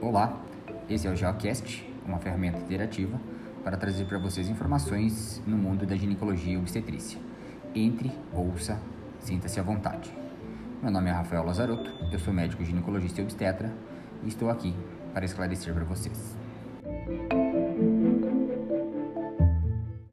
Olá, esse é o Geocast, uma ferramenta interativa para trazer para vocês informações no mundo da ginecologia e obstetrícia. Entre, ouça, sinta-se à vontade. Meu nome é Rafael Lazaroto, eu sou médico ginecologista e obstetra e estou aqui para esclarecer para vocês.